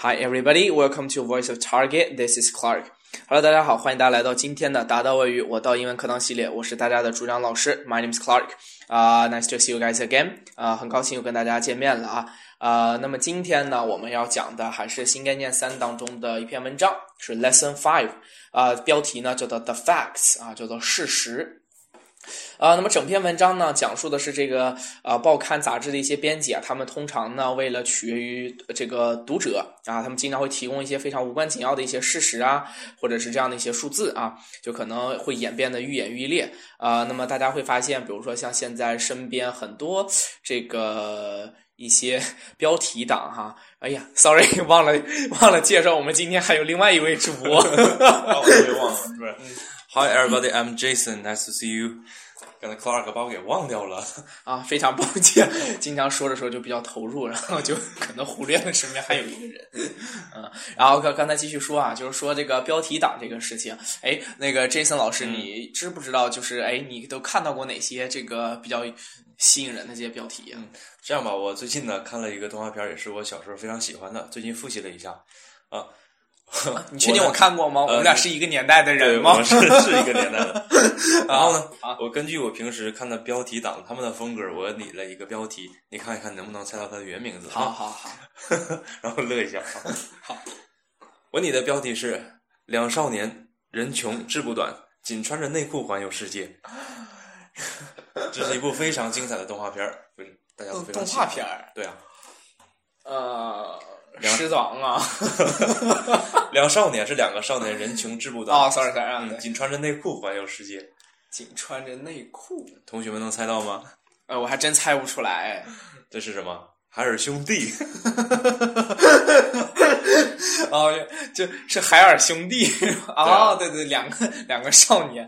Hi everybody, welcome to Voice of Target. This is Clark. Hello，大家好，欢迎大家来到今天的达到外语我到英文课堂系列。我是大家的主讲老师，My name is Clark. 啊、n i c e to see you guys again. 啊、很高兴又跟大家见面了啊。啊、那么今天呢，我们要讲的还是新概念三当中的一篇文章，是 Lesson Five。啊、标题呢叫做 The Facts 啊，叫做事实。啊，那么整篇文章呢，讲述的是这个啊报刊杂志的一些编辑啊，他们通常呢为了取悦于这个读者啊，他们经常会提供一些非常无关紧要的一些事实啊，或者是这样的一些数字啊，就可能会演变得愈演愈烈啊。那么大家会发现，比如说像现在身边很多这个一些标题党哈，哎呀，sorry，忘了忘了介绍，我们今天还有另外一位主播。哦，我也忘了，是不是？Hi everybody, I'm Jason. Nice to see you. 刚才 Clark 把我给忘掉了。啊，非常抱歉，经常说着说着就比较投入，然后就可能忽略了身边还有一个人。嗯，然后刚刚才继续说啊，就是说这个标题党这个事情。哎，那个 Jason 老师，你知不知道？就是哎，你都看到过哪些这个比较吸引人的这些标题啊？这样吧，我最近呢看了一个动画片，也是我小时候非常喜欢的，最近复习了一下啊。你确定我看过吗？我们俩是一个年代的人吗？我是是一个年代的。然后呢，我根据我平时看的标题党他们的风格，我拟了一个标题，你看一看能不能猜到它的原名字？好好好，然后乐一下。好，我拟的标题是“两少年，人穷志不短，仅穿着内裤环游世界”。这是一部非常精彩的动画片儿，大家都非常动画片儿。对啊，呃。狮子王啊！两少年是两个少年，人穷志不短。哦，sorry sorry，仅穿着内裤环游世界。仅穿着内裤，同学们能猜到吗？呃，我还真猜不出来。这是什么？海尔兄弟。哦，就是海尔兄弟。哦，对对，两个两个少年。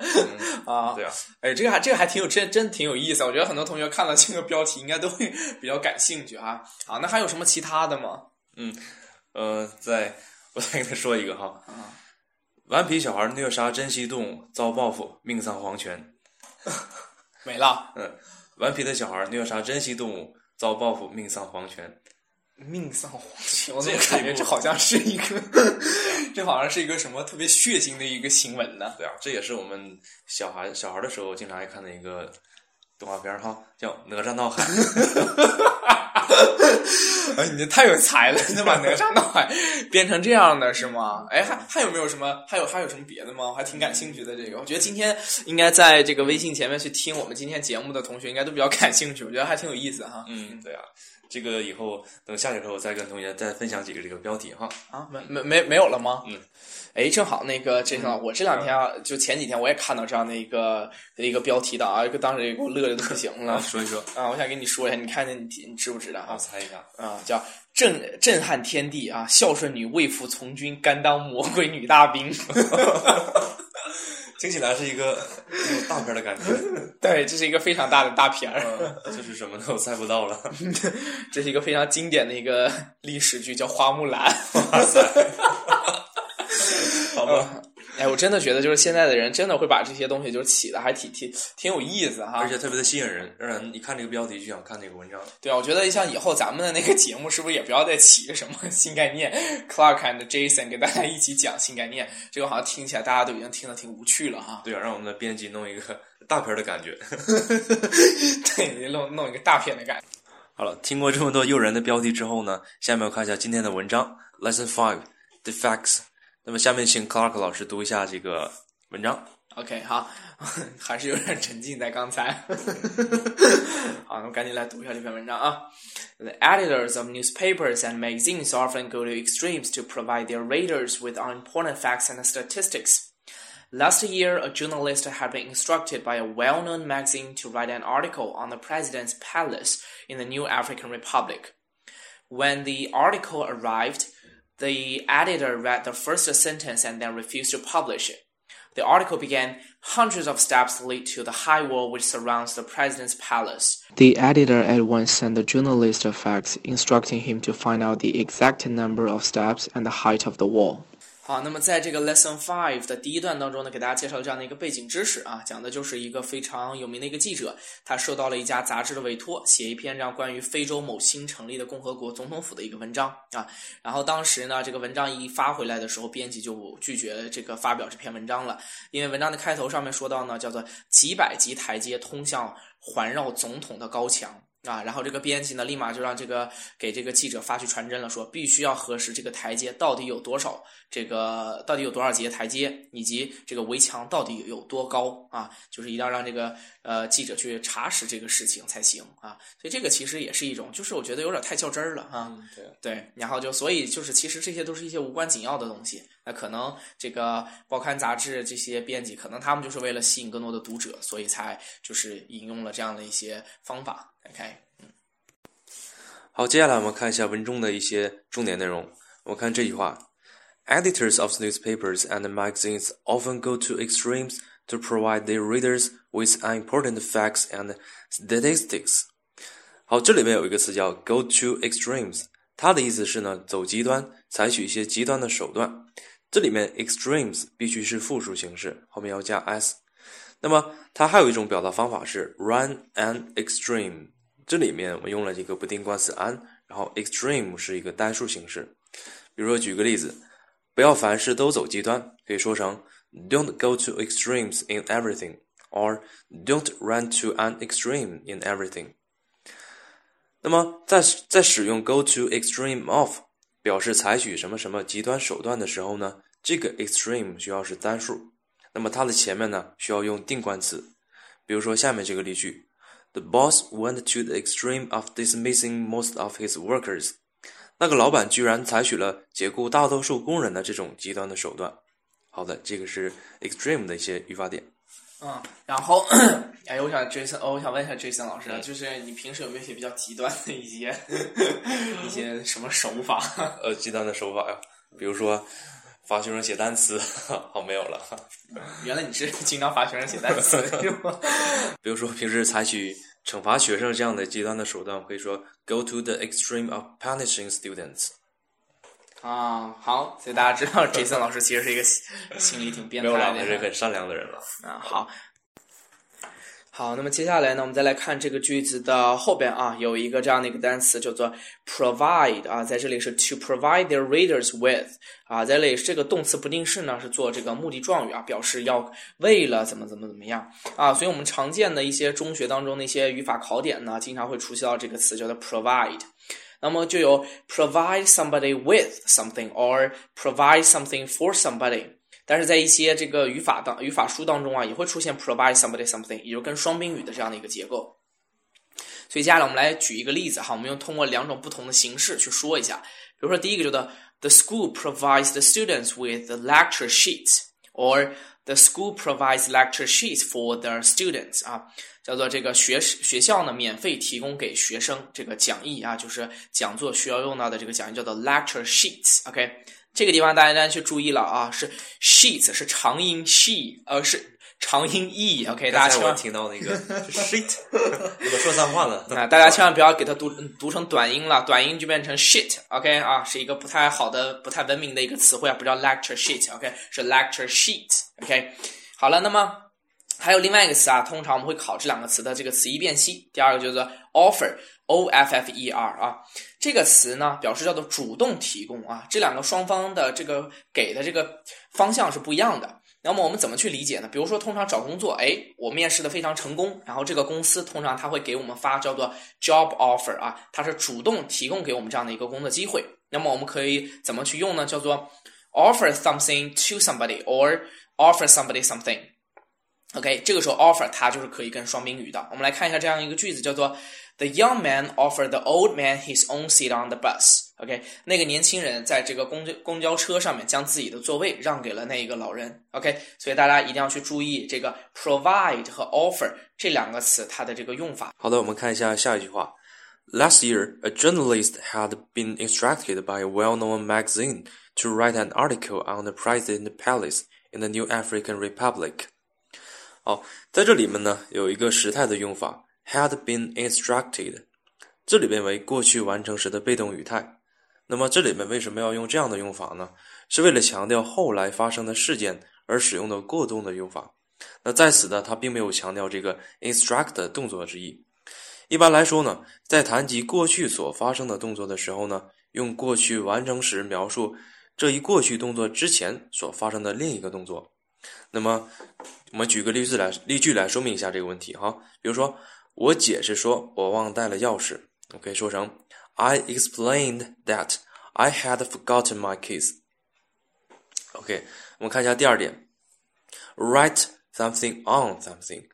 啊，对啊。哎，这个还这个还挺有真真挺有意思。我觉得很多同学看了这个标题，应该都会比较感兴趣啊。好，那还有什么其他的吗？嗯，呃，再我再给他说一个哈，顽皮小孩虐杀珍稀动物遭报复，命丧黄泉。没了。嗯，顽皮的小孩虐杀珍稀动物遭报复，命丧黄泉。命丧黄泉，我怎么感觉这好像是一个，这好像是一个什么特别血腥的一个新闻呢？对啊，这也是我们小孩小孩的时候经常爱看的一个动画片哈，叫《哪吒闹海》。哎，你这太有才了！你把哪吒闹海编成这样的是吗？哎，还还有没有什么？还有还有什么别的吗？我还挺感兴趣的。这个，我觉得今天应该在这个微信前面去听我们今天节目的同学，应该都比较感兴趣。我觉得还挺有意思哈。嗯，对啊，这个以后等下节课我再跟同学再分享几个这个标题哈。啊，没没没没有了吗？嗯。哎，正好那个这个，我这两天啊，就前几天我也看到这样的一个一个标题的啊，当时也给我乐的都不行了。说一说啊，我想跟你说一下，你看见你你知不知道啊？猜一下啊，叫震震撼天地啊！孝顺女为父从军，甘当魔鬼女大兵。听起来是一个有大片的感觉。对，这是一个非常大的大片儿。这是什么呢？我猜不到了。这是一个非常经典的一个历史剧，叫《花木兰》。哇塞！好吧，哎，我真的觉得就是现在的人真的会把这些东西就起的还挺挺挺有意思哈，而且特别的吸引人，让人一看这个标题就想看这个文章。对啊，我觉得像以后咱们的那个节目是不是也不要再起个什么新概念？Clark and Jason 给大家一起讲新概念，这个好像听起来大家都已经听得挺无趣了哈。对啊，让我们的编辑弄一个大片的感觉，对，弄弄一个大片的感觉。好了，听过这么多诱人的标题之后呢，下面我看一下今天的文章，Lesson Five: The Facts。那么下面请 Clark 老师读一下这个文章。 OK，好，还是有点沉浸在刚才。好，那我赶紧来读一下这篇文章啊。The editors of newspapers and magazines often go to extremes to provide their readers with unimportant facts and statistics. Last year, a journalist had been instructed by a well known magazine to write an article on the president's palace in the new African Republic. When the article arrived, the editor read the first sentence and then refused to publish it. The article began hundreds of steps lead to the high wall which surrounds the president's palace. The editor at once sent the journalist a fax instructing him to find out the exact number of steps and the height of the wall. 好，那么在这个 Lesson Five 的第一段当中呢，给大家介绍这样的一个背景知识啊，讲的就是一个非常有名的一个记者，他受到了一家杂志的委托，写一篇这样关于非洲某新成立的共和国总统府的一个文章啊。然后当时呢，这个文章一发回来的时候，编辑就拒绝这个发表这篇文章了，因为文章的开头上面说到呢，叫做几百级台阶通向环绕总统的高墙。啊，然后这个编辑呢，立马就让这个给这个记者发去传真了，说必须要核实这个台阶到底有多少，这个到底有多少节台阶，以及这个围墙到底有多高啊，就是一定要让这个呃记者去查实这个事情才行啊。所以这个其实也是一种，就是我觉得有点太较真儿了啊。对对，然后就所以就是其实这些都是一些无关紧要的东西，那可能这个报刊杂志这些编辑，可能他们就是为了吸引更多的读者，所以才就是引用了这样的一些方法。OK，嗯，好，接下来我们看一下文中的一些重点内容。我看这句话：Editors of newspapers and magazines often go to extremes to provide their readers with unimportant facts and statistics。好，这里面有一个词叫 “go to extremes”，它的意思是呢，走极端，采取一些极端的手段。这里面 extremes 必须是复数形式，后面要加 s。 那么它还有一种表达方法是 run an extreme，这里面我们用了一个不定冠词 an，然后 extreme 是一个单数形式。比如说举个例子，不要凡事都走极端，可以说成 don't go to extremes in everything，or don't run to an extreme in everything。那么在在使用 go to extreme of 表示采取什么什么极端手段的时候呢，这个 extreme 需要是单数。那么它的前面呢需要用定冠词，比如说下面这个例句：The boss went to the extreme of dismissing most of his workers。那个老板居然采取了解雇大多数工人的这种极端的手段。好的，这个是 extreme 的一些语法点。嗯，然后，哎，我想 Jason，我想问一下 Jason 老师，就是你平时有没有一些比较极端的一些 一些什么手法？呃，极端的手法呀，比如说。罚学生写单词，好没有了。原来你是经常罚学生写单词，是吗？比如说平时采取惩罚学生这样的极端的手段，可以说 go to the extreme of punishing students。啊，好，所以大家知道，Jason 老师其实是一个心里挺变态的，也是很善良的人了。啊，好。好，那么接下来呢，我们再来看这个句子的后边啊，有一个这样的一个单词叫做 provide 啊，在这里是 to provide their readers with 啊，在这里这个动词不定式呢是做这个目的状语啊，表示要为了怎么怎么怎么样啊，所以我们常见的一些中学当中的一些语法考点呢，经常会出现到这个词叫做 provide，那么就有 provide somebody with something or provide something for somebody。但是在一些这个语法当语法书当中啊，也会出现 provide somebody something，也就跟双宾语的这样的一个结构。所以接下来我们来举一个例子哈，我们用通过两种不同的形式去说一下。比如说第一个叫做 The school provides the students with the lecture sheets，or the school provides lecture sheets for the students 啊，叫做这个学学校呢免费提供给学生这个讲义啊，就是讲座需要用到的这个讲义叫做 lecture sheets，OK。这个地方大家大家去注意了啊，是 sheets 是长音 she，呃是长音 e，OK，大家千万听到那个 shit，如果说脏话了，啊，大家千万不要给它读读成短音了，短音就变成 shit，OK 啊，是一个不太好的、不太文明的一个词汇啊，不叫 lecture sheet，OK，是 lecture sheet，OK，好了，那么还有另外一个词啊，通常我们会考这两个词的这个词义辨析，第二个就是 offer。O F F E R 啊，这个词呢表示叫做主动提供啊，这两个双方的这个给的这个方向是不一样的。那么我们怎么去理解呢？比如说，通常找工作，哎，我面试的非常成功，然后这个公司通常他会给我们发叫做 job offer 啊，它是主动提供给我们这样的一个工作机会。那么我们可以怎么去用呢？叫做 offer something to somebody or offer somebody something。OK，这个时候 offer 它就是可以跟双宾语的。我们来看一下这样一个句子，叫做。The young man offered the old man his own seat on the bus. OK，那个年轻人在这个公交公交车上面将自己的座位让给了那一个老人。OK，所以大家一定要去注意这个 provide 和 offer 这两个词它的这个用法。好的，我们看一下下一句话。Last year, a journalist had been instructed by a well-known magazine to write an article on the president palace in the New African Republic. 好，在这里面呢有一个时态的用法。had been instructed，这里边为过去完成时的被动语态。那么这里面为什么要用这样的用法呢？是为了强调后来发生的事件而使用的过动的用法。那在此呢，它并没有强调这个 instruct 动作之意。一般来说呢，在谈及过去所发生的动作的时候呢，用过去完成时描述这一过去动作之前所发生的另一个动作。那么，我们举个例子来例句来说明一下这个问题哈。比如说，我解释说我忘带了钥匙，我可以说成 I explained that I had forgotten my keys。OK，我们看一下第二点，write something on something。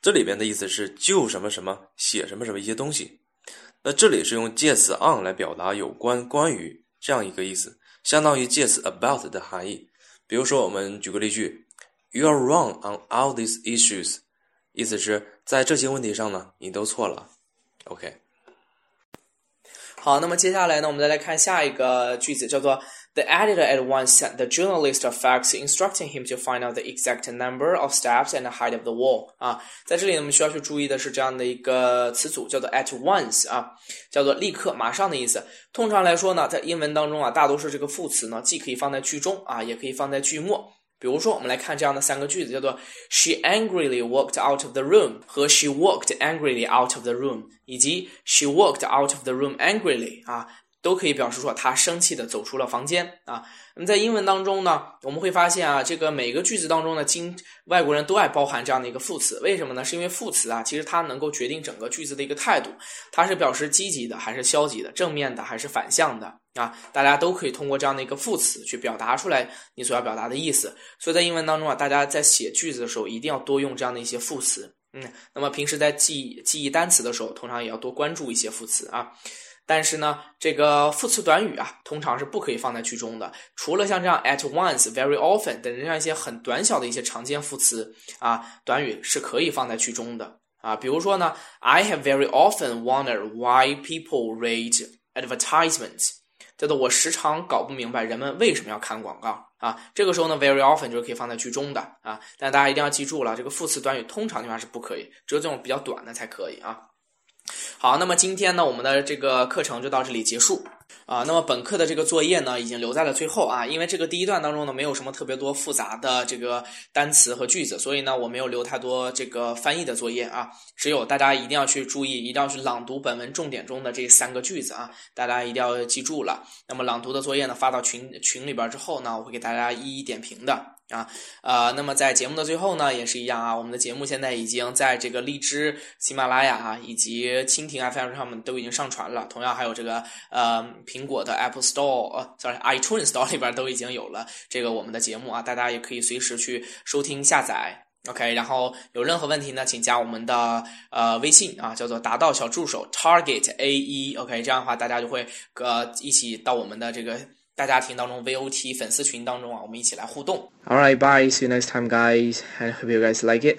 这里边的意思是就什么什么写什么什么一些东西，那这里是用介词 on 来表达有关关于这样一个意思，相当于介词 about 的含义。比如说，我们举个例句：You are wrong on all these issues，意思是在这些问题上呢，你都错了。OK。好，那么接下来呢，我们再来看下一个句子，叫做。The editor at once sent the journalist a fax instructing him to find out the exact number of steps and the height of the wall。啊，在这里我们需要去注意的是这样的一个词组，叫做 at once 啊，叫做立刻、马上的意思。通常来说呢，在英文当中啊，大多数这个副词呢，既可以放在句中啊，也可以放在句末。比如说，我们来看这样的三个句子，叫做 She angrily walked out of the room 和 She walked angrily out of the room，以及 She walked out of the room angrily 啊。都可以表示说她生气的走出了房间啊。那么在英文当中呢，我们会发现啊，这个每个句子当中呢，经外国人都爱包含这样的一个副词。为什么呢？是因为副词啊，其实它能够决定整个句子的一个态度，它是表示积极的还是消极的，正面的还是反向的啊。大家都可以通过这样的一个副词去表达出来你所要表达的意思。所以在英文当中啊，大家在写句子的时候一定要多用这样的一些副词。嗯，那么平时在记记忆单词的时候，通常也要多关注一些副词啊。但是呢，这个副词短语啊，通常是不可以放在句中的。除了像这样 at once、very often 等这样一些很短小的一些常见副词啊，短语是可以放在句中的啊。比如说呢，I have very often wondered why people read advertisements，叫做我时常搞不明白人们为什么要看广告啊。这个时候呢，very often 就是可以放在句中的啊。但大家一定要记住了，这个副词短语通常情况下是不可以，只有这种比较短的才可以啊。好，那么今天呢，我们的这个课程就到这里结束啊。那么本课的这个作业呢，已经留在了最后啊，因为这个第一段当中呢，没有什么特别多复杂的这个单词和句子，所以呢，我没有留太多这个翻译的作业啊。只有大家一定要去注意，一定要去朗读本文重点中的这三个句子啊，大家一定要记住了。那么朗读的作业呢，发到群群里边之后呢，我会给大家一一点评的。啊，呃，那么在节目的最后呢，也是一样啊。我们的节目现在已经在这个荔枝、喜马拉雅啊，以及蜻蜓 FM 上面都已经上传了。同样还有这个呃苹果的 Apple Store，呃，sorry iTunes Store 里边都已经有了这个我们的节目啊。大家也可以随时去收听下载。OK，然后有任何问题呢，请加我们的呃微信啊，叫做达到小助手 Target A E。OK，这样的话大家就会呃一起到我们的这个。大家庭当中，VOT 粉丝群当中啊，我们一起来互动。All right, bye. See you next time, guys. And hope you guys like it.